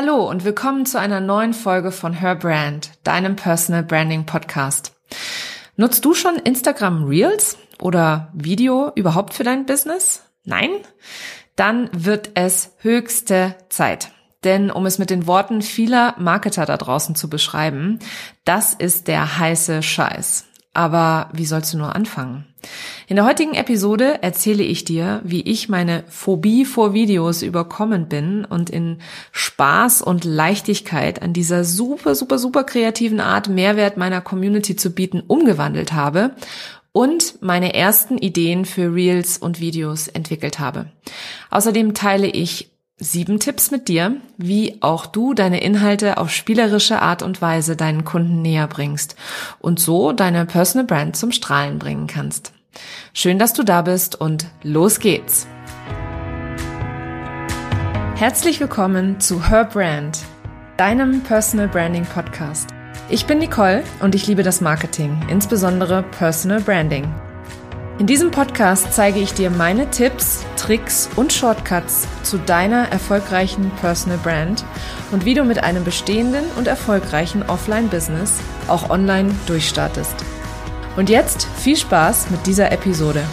Hallo und willkommen zu einer neuen Folge von Her Brand, deinem Personal Branding Podcast. Nutzt du schon Instagram Reels oder Video überhaupt für dein Business? Nein? Dann wird es höchste Zeit. Denn um es mit den Worten vieler Marketer da draußen zu beschreiben, das ist der heiße Scheiß. Aber wie sollst du nur anfangen? In der heutigen Episode erzähle ich dir, wie ich meine Phobie vor Videos überkommen bin und in Spaß und Leichtigkeit an dieser super, super, super kreativen Art Mehrwert meiner Community zu bieten umgewandelt habe und meine ersten Ideen für Reels und Videos entwickelt habe. Außerdem teile ich sieben Tipps mit dir, wie auch du deine Inhalte auf spielerische Art und Weise deinen Kunden näher bringst und so deine Personal Brand zum Strahlen bringen kannst. Schön, dass du da bist und los geht's. Herzlich willkommen zu Her Brand, deinem Personal Branding Podcast. Ich bin Nicole und ich liebe das Marketing, insbesondere Personal Branding. In diesem Podcast zeige ich dir meine Tipps, Tricks und Shortcuts zu deiner erfolgreichen Personal Brand und wie du mit einem bestehenden und erfolgreichen Offline-Business auch online durchstartest. Und jetzt viel Spaß mit dieser Episode.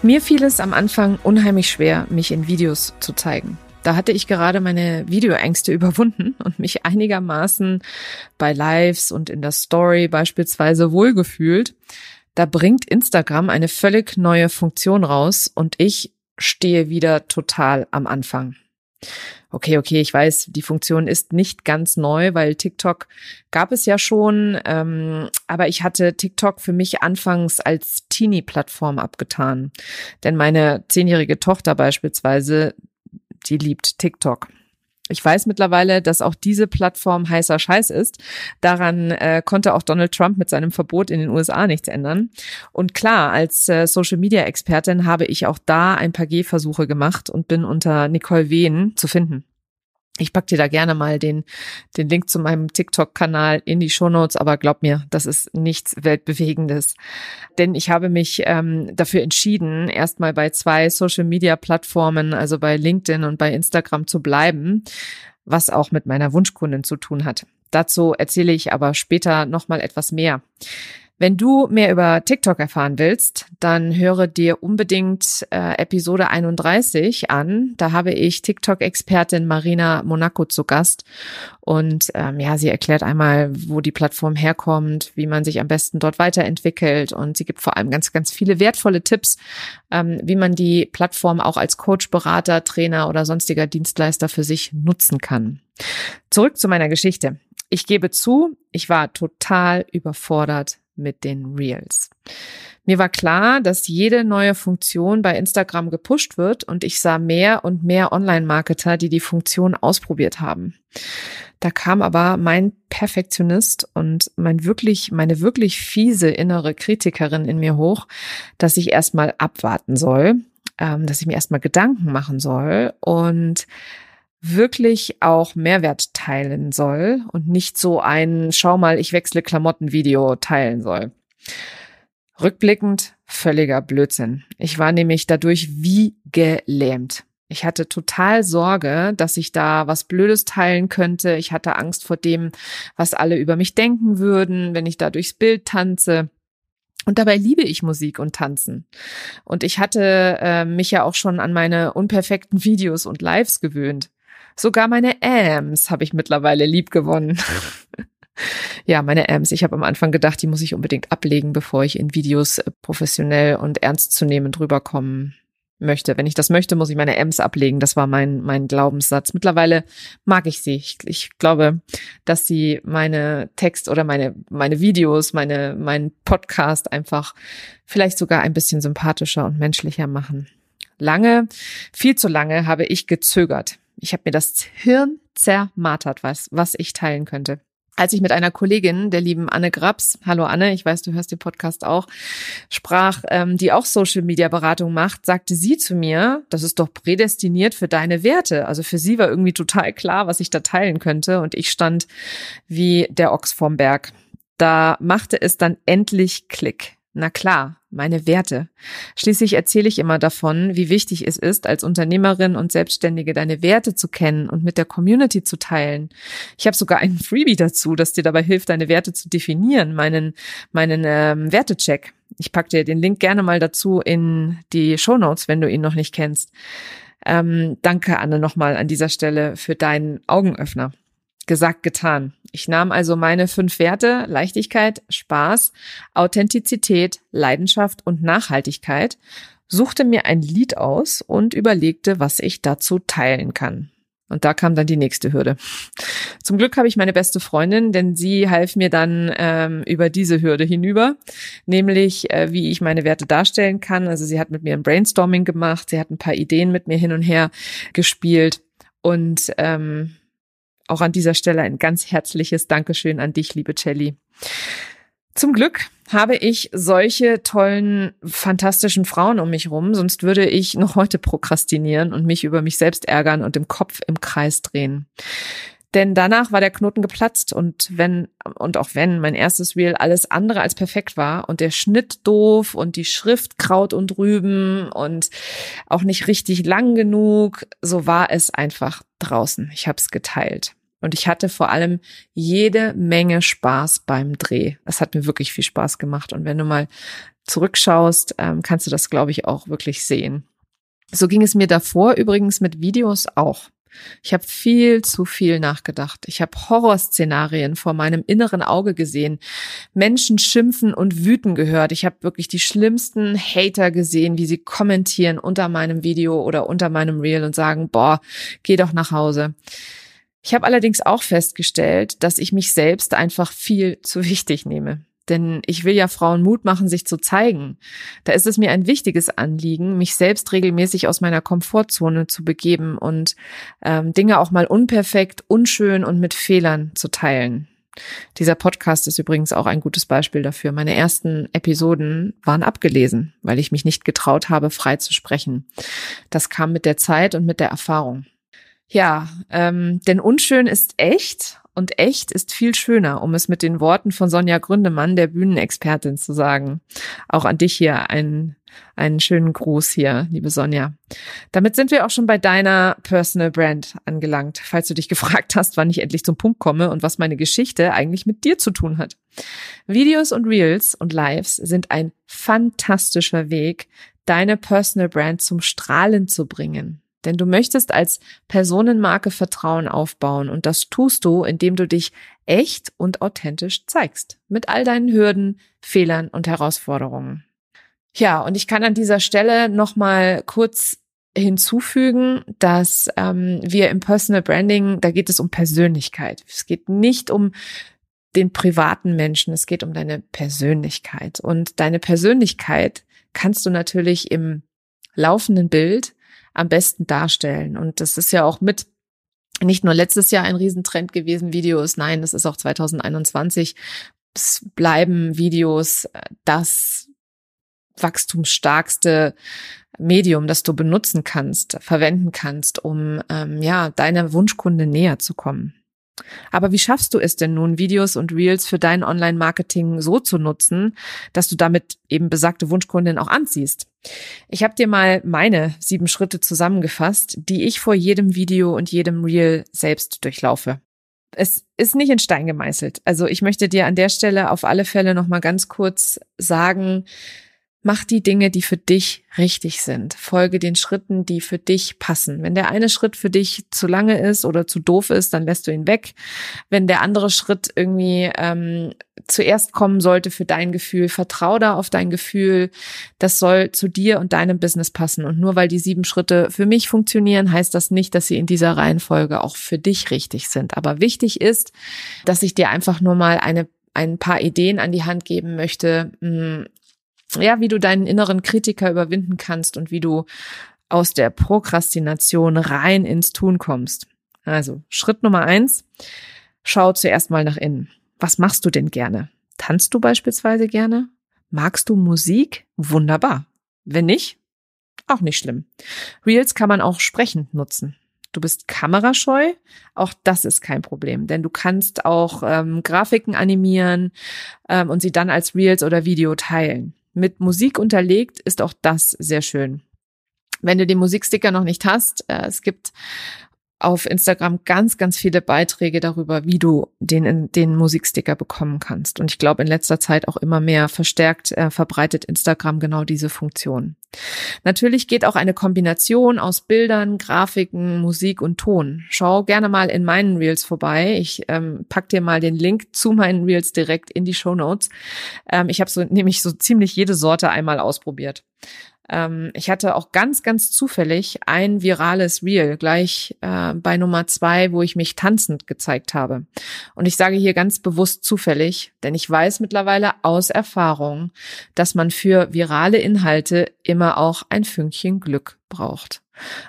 Mir fiel es am Anfang unheimlich schwer, mich in Videos zu zeigen. Da hatte ich gerade meine Videoängste überwunden und mich einigermaßen bei Lives und in der Story beispielsweise wohlgefühlt. Da bringt Instagram eine völlig neue Funktion raus und ich stehe wieder total am Anfang. Okay, okay, ich weiß, die Funktion ist nicht ganz neu, weil TikTok gab es ja schon, ähm, aber ich hatte TikTok für mich anfangs als Teenie-Plattform abgetan. Denn meine zehnjährige Tochter beispielsweise, die liebt TikTok. Ich weiß mittlerweile, dass auch diese Plattform heißer Scheiß ist. Daran äh, konnte auch Donald Trump mit seinem Verbot in den USA nichts ändern. Und klar, als äh, Social-Media-Expertin habe ich auch da ein paar Gehversuche gemacht und bin unter Nicole Wehn zu finden. Ich pack dir da gerne mal den, den Link zu meinem TikTok-Kanal in die Shownotes, aber glaub mir, das ist nichts Weltbewegendes. Denn ich habe mich ähm, dafür entschieden, erstmal bei zwei Social-Media-Plattformen, also bei LinkedIn und bei Instagram zu bleiben, was auch mit meiner Wunschkundin zu tun hat. Dazu erzähle ich aber später nochmal etwas mehr. Wenn du mehr über TikTok erfahren willst, dann höre dir unbedingt äh, Episode 31 an. Da habe ich TikTok-Expertin Marina Monaco zu Gast. Und ähm, ja, sie erklärt einmal, wo die Plattform herkommt, wie man sich am besten dort weiterentwickelt. Und sie gibt vor allem ganz, ganz viele wertvolle Tipps, ähm, wie man die Plattform auch als Coach, Berater, Trainer oder sonstiger Dienstleister für sich nutzen kann. Zurück zu meiner Geschichte. Ich gebe zu, ich war total überfordert mit den Reels. Mir war klar, dass jede neue Funktion bei Instagram gepusht wird und ich sah mehr und mehr Online-Marketer, die die Funktion ausprobiert haben. Da kam aber mein Perfektionist und mein wirklich, meine wirklich fiese innere Kritikerin in mir hoch, dass ich erstmal abwarten soll, ähm, dass ich mir erstmal Gedanken machen soll und wirklich auch Mehrwert teilen soll und nicht so ein Schau mal, ich wechsle Klamotten Video teilen soll. Rückblickend völliger Blödsinn. Ich war nämlich dadurch wie gelähmt. Ich hatte total Sorge, dass ich da was Blödes teilen könnte. Ich hatte Angst vor dem, was alle über mich denken würden, wenn ich da durchs Bild tanze. Und dabei liebe ich Musik und Tanzen. Und ich hatte äh, mich ja auch schon an meine unperfekten Videos und Lives gewöhnt. Sogar meine Ams habe ich mittlerweile lieb gewonnen. ja, meine Ams. Ich habe am Anfang gedacht, die muss ich unbedingt ablegen, bevor ich in Videos äh, professionell und ernstzunehmend rüberkommen möchte. Wenn ich das möchte, muss ich meine Ms ablegen. Das war mein, mein Glaubenssatz. Mittlerweile mag ich sie. Ich, ich glaube, dass sie meine Text oder meine, meine Videos, meine, mein Podcast einfach vielleicht sogar ein bisschen sympathischer und menschlicher machen. Lange, viel zu lange habe ich gezögert. Ich habe mir das Hirn zermartert, was, was ich teilen könnte. Als ich mit einer Kollegin, der lieben Anne Grabs, hallo Anne, ich weiß, du hörst den Podcast auch, sprach, ähm, die auch Social Media Beratung macht, sagte sie zu mir, das ist doch prädestiniert für deine Werte. Also für sie war irgendwie total klar, was ich da teilen könnte und ich stand wie der Ochs vorm Berg. Da machte es dann endlich Klick. Na klar, meine Werte. Schließlich erzähle ich immer davon, wie wichtig es ist, als Unternehmerin und Selbstständige deine Werte zu kennen und mit der Community zu teilen. Ich habe sogar einen Freebie dazu, das dir dabei hilft, deine Werte zu definieren, meinen, meinen ähm, Wertecheck. Ich pack dir den Link gerne mal dazu in die Show Notes, wenn du ihn noch nicht kennst. Ähm, danke, Anne, nochmal an dieser Stelle für deinen Augenöffner. Gesagt, getan. Ich nahm also meine fünf Werte Leichtigkeit, Spaß, Authentizität, Leidenschaft und Nachhaltigkeit, suchte mir ein Lied aus und überlegte, was ich dazu teilen kann. Und da kam dann die nächste Hürde. Zum Glück habe ich meine beste Freundin, denn sie half mir dann ähm, über diese Hürde hinüber, nämlich äh, wie ich meine Werte darstellen kann. Also sie hat mit mir ein Brainstorming gemacht, sie hat ein paar Ideen mit mir hin und her gespielt und ähm, auch an dieser Stelle ein ganz herzliches Dankeschön an dich, liebe Celli. Zum Glück habe ich solche tollen, fantastischen Frauen um mich rum, sonst würde ich noch heute prokrastinieren und mich über mich selbst ärgern und im Kopf im Kreis drehen. Denn danach war der Knoten geplatzt und wenn, und auch wenn mein erstes Reel alles andere als perfekt war und der Schnitt doof und die Schrift Kraut und Rüben und auch nicht richtig lang genug, so war es einfach draußen. Ich habe es geteilt. Und ich hatte vor allem jede Menge Spaß beim Dreh. Es hat mir wirklich viel Spaß gemacht. Und wenn du mal zurückschaust, ähm, kannst du das, glaube ich, auch wirklich sehen. So ging es mir davor übrigens mit Videos auch. Ich habe viel zu viel nachgedacht. Ich habe Horrorszenarien vor meinem inneren Auge gesehen, Menschen schimpfen und wüten gehört. Ich habe wirklich die schlimmsten Hater gesehen, wie sie kommentieren unter meinem Video oder unter meinem Reel und sagen, boah, geh doch nach Hause. Ich habe allerdings auch festgestellt, dass ich mich selbst einfach viel zu wichtig nehme. Denn ich will ja Frauen Mut machen, sich zu zeigen. Da ist es mir ein wichtiges Anliegen, mich selbst regelmäßig aus meiner Komfortzone zu begeben und ähm, Dinge auch mal unperfekt, unschön und mit Fehlern zu teilen. Dieser Podcast ist übrigens auch ein gutes Beispiel dafür. Meine ersten Episoden waren abgelesen, weil ich mich nicht getraut habe, frei zu sprechen. Das kam mit der Zeit und mit der Erfahrung. Ja, ähm, denn unschön ist echt und echt ist viel schöner, um es mit den Worten von Sonja Gründemann, der Bühnenexpertin, zu sagen. Auch an dich hier einen, einen schönen Gruß hier, liebe Sonja. Damit sind wir auch schon bei deiner Personal Brand angelangt, falls du dich gefragt hast, wann ich endlich zum Punkt komme und was meine Geschichte eigentlich mit dir zu tun hat. Videos und Reels und Lives sind ein fantastischer Weg, deine Personal Brand zum Strahlen zu bringen. Denn du möchtest als Personenmarke Vertrauen aufbauen und das tust du, indem du dich echt und authentisch zeigst. Mit all deinen Hürden, Fehlern und Herausforderungen. Ja, und ich kann an dieser Stelle nochmal kurz hinzufügen, dass ähm, wir im Personal Branding, da geht es um Persönlichkeit. Es geht nicht um den privaten Menschen, es geht um deine Persönlichkeit. Und deine Persönlichkeit kannst du natürlich im laufenden Bild am besten darstellen. Und das ist ja auch mit nicht nur letztes Jahr ein Riesentrend gewesen, Videos, nein, das ist auch 2021. Es bleiben Videos das wachstumsstarkste Medium, das du benutzen kannst, verwenden kannst, um ähm, ja deiner Wunschkunde näher zu kommen. Aber wie schaffst du es denn nun, Videos und Reels für dein Online-Marketing so zu nutzen, dass du damit eben besagte Wunschkundin auch anziehst? Ich habe dir mal meine sieben Schritte zusammengefasst, die ich vor jedem Video und jedem Reel selbst durchlaufe. Es ist nicht in Stein gemeißelt. Also ich möchte dir an der Stelle auf alle Fälle noch mal ganz kurz sagen, Mach die Dinge, die für dich richtig sind. Folge den Schritten, die für dich passen. Wenn der eine Schritt für dich zu lange ist oder zu doof ist, dann lässt du ihn weg. Wenn der andere Schritt irgendwie ähm, zuerst kommen sollte für dein Gefühl, vertrau da auf dein Gefühl. Das soll zu dir und deinem Business passen. Und nur weil die sieben Schritte für mich funktionieren, heißt das nicht, dass sie in dieser Reihenfolge auch für dich richtig sind. Aber wichtig ist, dass ich dir einfach nur mal eine ein paar Ideen an die Hand geben möchte, hm, ja, wie du deinen inneren Kritiker überwinden kannst und wie du aus der Prokrastination rein ins Tun kommst. Also Schritt Nummer eins, schau zuerst mal nach innen. Was machst du denn gerne? Tanzt du beispielsweise gerne? Magst du Musik? Wunderbar. Wenn nicht, auch nicht schlimm. Reels kann man auch sprechend nutzen. Du bist kamerascheu, auch das ist kein Problem, denn du kannst auch ähm, Grafiken animieren ähm, und sie dann als Reels oder Video teilen. Mit Musik unterlegt ist auch das sehr schön. Wenn du den Musiksticker noch nicht hast, äh, es gibt auf Instagram ganz, ganz viele Beiträge darüber, wie du den, den Musiksticker bekommen kannst. Und ich glaube, in letzter Zeit auch immer mehr verstärkt äh, verbreitet Instagram genau diese Funktion. Natürlich geht auch eine Kombination aus Bildern, Grafiken, Musik und Ton. Schau gerne mal in meinen Reels vorbei. Ich ähm, pack dir mal den Link zu meinen Reels direkt in die Show Notes. Ähm, ich habe so nämlich so ziemlich jede Sorte einmal ausprobiert. Ähm, ich hatte auch ganz, ganz zufällig ein virales Reel gleich äh, bei Nummer zwei, wo ich mich tanzend gezeigt habe. Und ich sage hier ganz bewusst zufällig, denn ich weiß mittlerweile aus Erfahrung, dass man für virale Inhalte immer auch ein Fünkchen Glück braucht.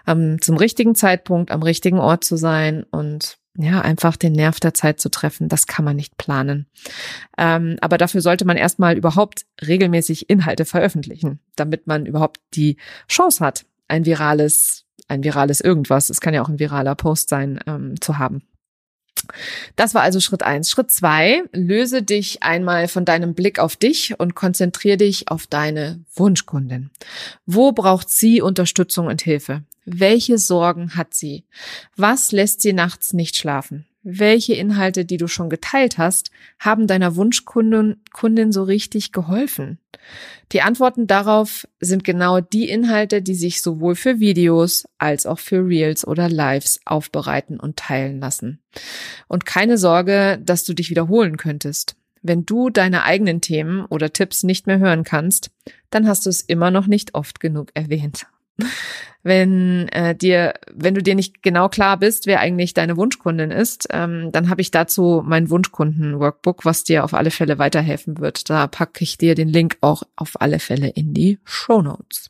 Ähm, zum richtigen Zeitpunkt am richtigen Ort zu sein und ja, einfach den Nerv der Zeit zu treffen, das kann man nicht planen. Ähm, aber dafür sollte man erstmal überhaupt regelmäßig Inhalte veröffentlichen, damit man überhaupt die Chance hat, ein virales, ein virales irgendwas, es kann ja auch ein viraler Post sein, ähm, zu haben. Das war also Schritt eins. Schritt zwei, löse dich einmal von deinem Blick auf dich und konzentriere dich auf deine Wunschkundin. Wo braucht sie Unterstützung und Hilfe? Welche Sorgen hat sie? Was lässt sie nachts nicht schlafen? Welche Inhalte, die du schon geteilt hast, haben deiner Wunschkundin Kundin so richtig geholfen? Die Antworten darauf sind genau die Inhalte, die sich sowohl für Videos als auch für Reels oder Lives aufbereiten und teilen lassen. Und keine Sorge, dass du dich wiederholen könntest. Wenn du deine eigenen Themen oder Tipps nicht mehr hören kannst, dann hast du es immer noch nicht oft genug erwähnt wenn äh, dir, wenn du dir nicht genau klar bist, wer eigentlich deine Wunschkundin ist, ähm, dann habe ich dazu mein Wunschkunden-Workbook, was dir auf alle Fälle weiterhelfen wird. Da packe ich dir den Link auch auf alle Fälle in die Show Notes.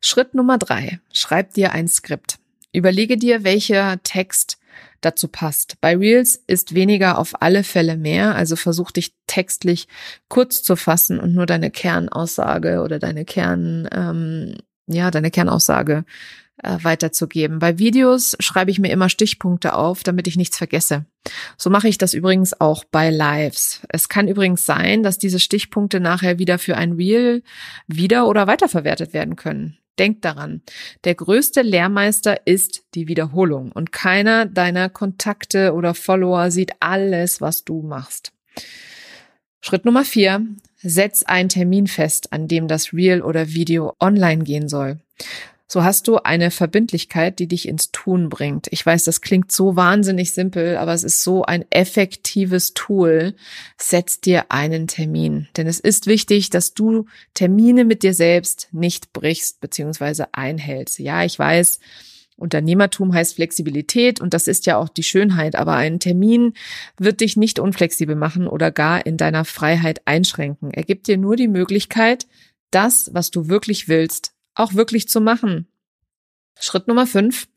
Schritt Nummer drei: Schreib dir ein Skript. Überlege dir, welcher Text dazu passt. Bei Reels ist weniger auf alle Fälle mehr, also versuch dich textlich kurz zu fassen und nur deine Kernaussage oder deine Kern ähm, ja, deine Kernaussage äh, weiterzugeben. Bei Videos schreibe ich mir immer Stichpunkte auf, damit ich nichts vergesse. So mache ich das übrigens auch bei Lives. Es kann übrigens sein, dass diese Stichpunkte nachher wieder für ein Reel wieder oder weiterverwertet werden können. Denk daran, der größte Lehrmeister ist die Wiederholung und keiner deiner Kontakte oder Follower sieht alles, was du machst. Schritt Nummer vier. Setz einen Termin fest, an dem das Reel oder Video online gehen soll. So hast du eine Verbindlichkeit, die dich ins Tun bringt. Ich weiß, das klingt so wahnsinnig simpel, aber es ist so ein effektives Tool. Setz dir einen Termin. Denn es ist wichtig, dass du Termine mit dir selbst nicht brichst bzw. einhältst. Ja, ich weiß, Unternehmertum heißt Flexibilität und das ist ja auch die Schönheit, aber ein Termin wird dich nicht unflexibel machen oder gar in deiner Freiheit einschränken. Er gibt dir nur die Möglichkeit, das, was du wirklich willst, auch wirklich zu machen. Schritt Nummer fünf.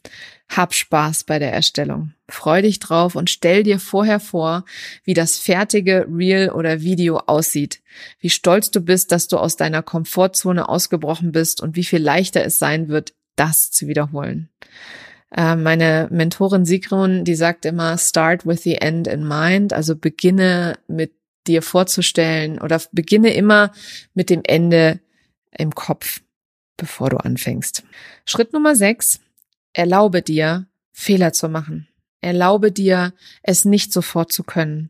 Hab Spaß bei der Erstellung. Freu dich drauf und stell dir vorher vor, wie das fertige Reel oder Video aussieht. Wie stolz du bist, dass du aus deiner Komfortzone ausgebrochen bist und wie viel leichter es sein wird, das zu wiederholen. Äh, meine Mentorin Sigrun, die sagt immer, start with the end in mind, also beginne mit dir vorzustellen oder beginne immer mit dem Ende im Kopf, bevor du anfängst. Schritt Nummer sechs, erlaube dir, Fehler zu machen. Erlaube dir, es nicht sofort zu können.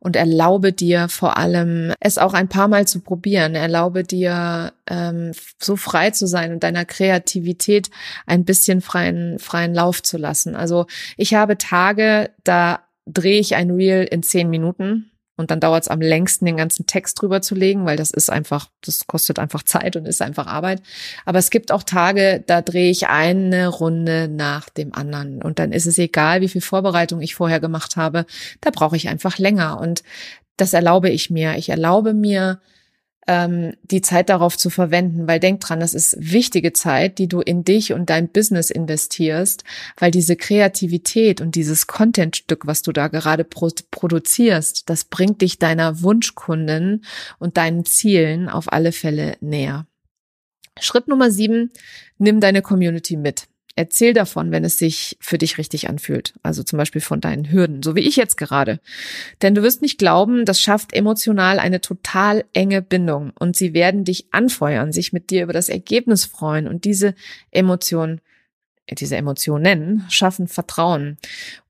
Und erlaube dir vor allem, es auch ein paar Mal zu probieren. Erlaube dir, ähm, so frei zu sein und deiner Kreativität ein bisschen freien, freien Lauf zu lassen. Also ich habe Tage, da drehe ich ein Reel in zehn Minuten und dann dauert es am längsten, den ganzen Text drüber zu legen, weil das ist einfach, das kostet einfach Zeit und ist einfach Arbeit. Aber es gibt auch Tage, da drehe ich eine Runde nach dem anderen. Und dann ist es egal, wie viel Vorbereitung ich vorher gemacht habe. Da brauche ich einfach länger. Und das erlaube ich mir. Ich erlaube mir, ähm, die Zeit darauf zu verwenden, weil denk dran, das ist wichtige Zeit, die du in dich und dein Business investierst, weil diese Kreativität und dieses Contentstück, was du da gerade pro produzierst, das bringt dich deiner Wunschkunden und deinen Zielen auf alle Fälle näher. Schritt Nummer sieben, nimm deine Community mit. Erzähl davon, wenn es sich für dich richtig anfühlt. Also zum Beispiel von deinen Hürden, so wie ich jetzt gerade. Denn du wirst nicht glauben, das schafft emotional eine total enge Bindung und sie werden dich anfeuern, sich mit dir über das Ergebnis freuen und diese Emotionen diese Emotionen schaffen Vertrauen.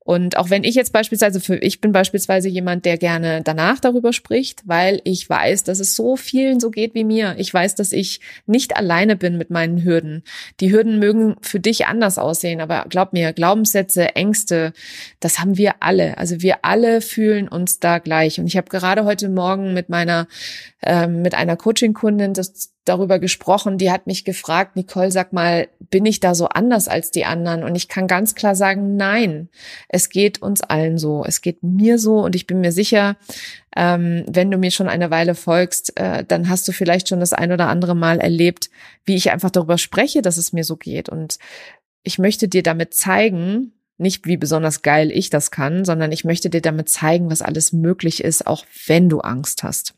Und auch wenn ich jetzt beispielsweise für, ich bin beispielsweise jemand, der gerne danach darüber spricht, weil ich weiß, dass es so vielen so geht wie mir. Ich weiß, dass ich nicht alleine bin mit meinen Hürden. Die Hürden mögen für dich anders aussehen, aber glaub mir, Glaubenssätze, Ängste, das haben wir alle. Also wir alle fühlen uns da gleich. Und ich habe gerade heute Morgen mit meiner, äh, mit einer Coaching-Kundin das darüber gesprochen, die hat mich gefragt, Nicole, sag mal, bin ich da so anders als die anderen? Und ich kann ganz klar sagen, nein, es geht uns allen so, es geht mir so und ich bin mir sicher, ähm, wenn du mir schon eine Weile folgst, äh, dann hast du vielleicht schon das ein oder andere Mal erlebt, wie ich einfach darüber spreche, dass es mir so geht. Und ich möchte dir damit zeigen, nicht wie besonders geil ich das kann, sondern ich möchte dir damit zeigen, was alles möglich ist, auch wenn du Angst hast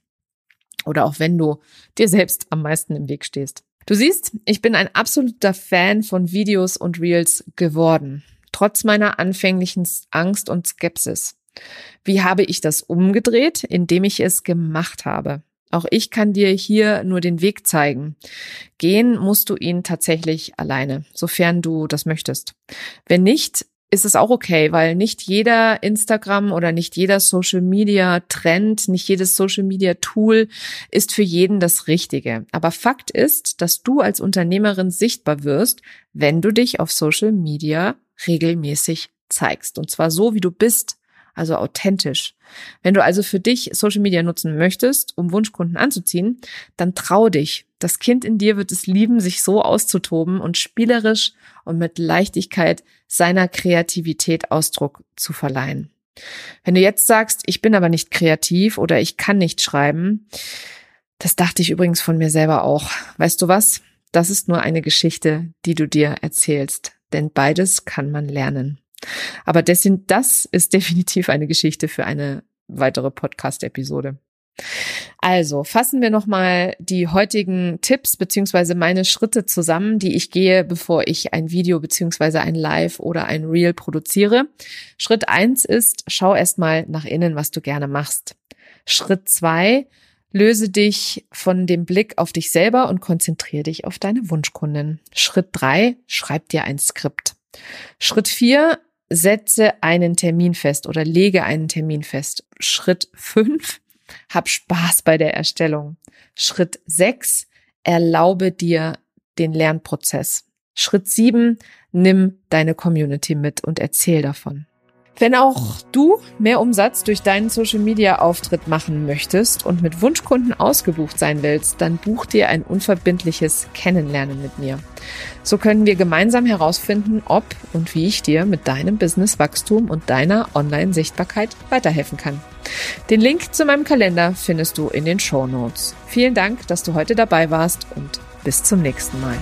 oder auch wenn du dir selbst am meisten im Weg stehst. Du siehst, ich bin ein absoluter Fan von Videos und Reels geworden, trotz meiner anfänglichen Angst und Skepsis. Wie habe ich das umgedreht? Indem ich es gemacht habe. Auch ich kann dir hier nur den Weg zeigen. Gehen musst du ihn tatsächlich alleine, sofern du das möchtest. Wenn nicht, ist es auch okay, weil nicht jeder Instagram oder nicht jeder Social Media Trend, nicht jedes Social Media Tool ist für jeden das Richtige. Aber Fakt ist, dass du als Unternehmerin sichtbar wirst, wenn du dich auf Social Media regelmäßig zeigst. Und zwar so, wie du bist, also authentisch. Wenn du also für dich Social Media nutzen möchtest, um Wunschkunden anzuziehen, dann trau dich. Das Kind in dir wird es lieben, sich so auszutoben und spielerisch und mit Leichtigkeit seiner Kreativität Ausdruck zu verleihen. Wenn du jetzt sagst, ich bin aber nicht kreativ oder ich kann nicht schreiben, das dachte ich übrigens von mir selber auch. Weißt du was? Das ist nur eine Geschichte, die du dir erzählst, denn beides kann man lernen. Aber das, das ist definitiv eine Geschichte für eine weitere Podcast-Episode. Also fassen wir nochmal die heutigen Tipps beziehungsweise meine Schritte zusammen, die ich gehe, bevor ich ein Video beziehungsweise ein Live oder ein Reel produziere. Schritt eins ist, schau erstmal nach innen, was du gerne machst. Schritt zwei, löse dich von dem Blick auf dich selber und konzentriere dich auf deine Wunschkunden. Schritt drei, schreib dir ein Skript. Schritt vier, setze einen Termin fest oder lege einen Termin fest. Schritt fünf, hab Spaß bei der Erstellung. Schritt sechs, erlaube dir den Lernprozess. Schritt sieben, nimm deine Community mit und erzähl davon. Wenn auch du mehr Umsatz durch deinen Social Media Auftritt machen möchtest und mit Wunschkunden ausgebucht sein willst, dann buch dir ein unverbindliches Kennenlernen mit mir. So können wir gemeinsam herausfinden, ob und wie ich dir mit deinem Businesswachstum und deiner Online-Sichtbarkeit weiterhelfen kann. Den Link zu meinem Kalender findest du in den Show Notes. Vielen Dank, dass du heute dabei warst und bis zum nächsten Mal.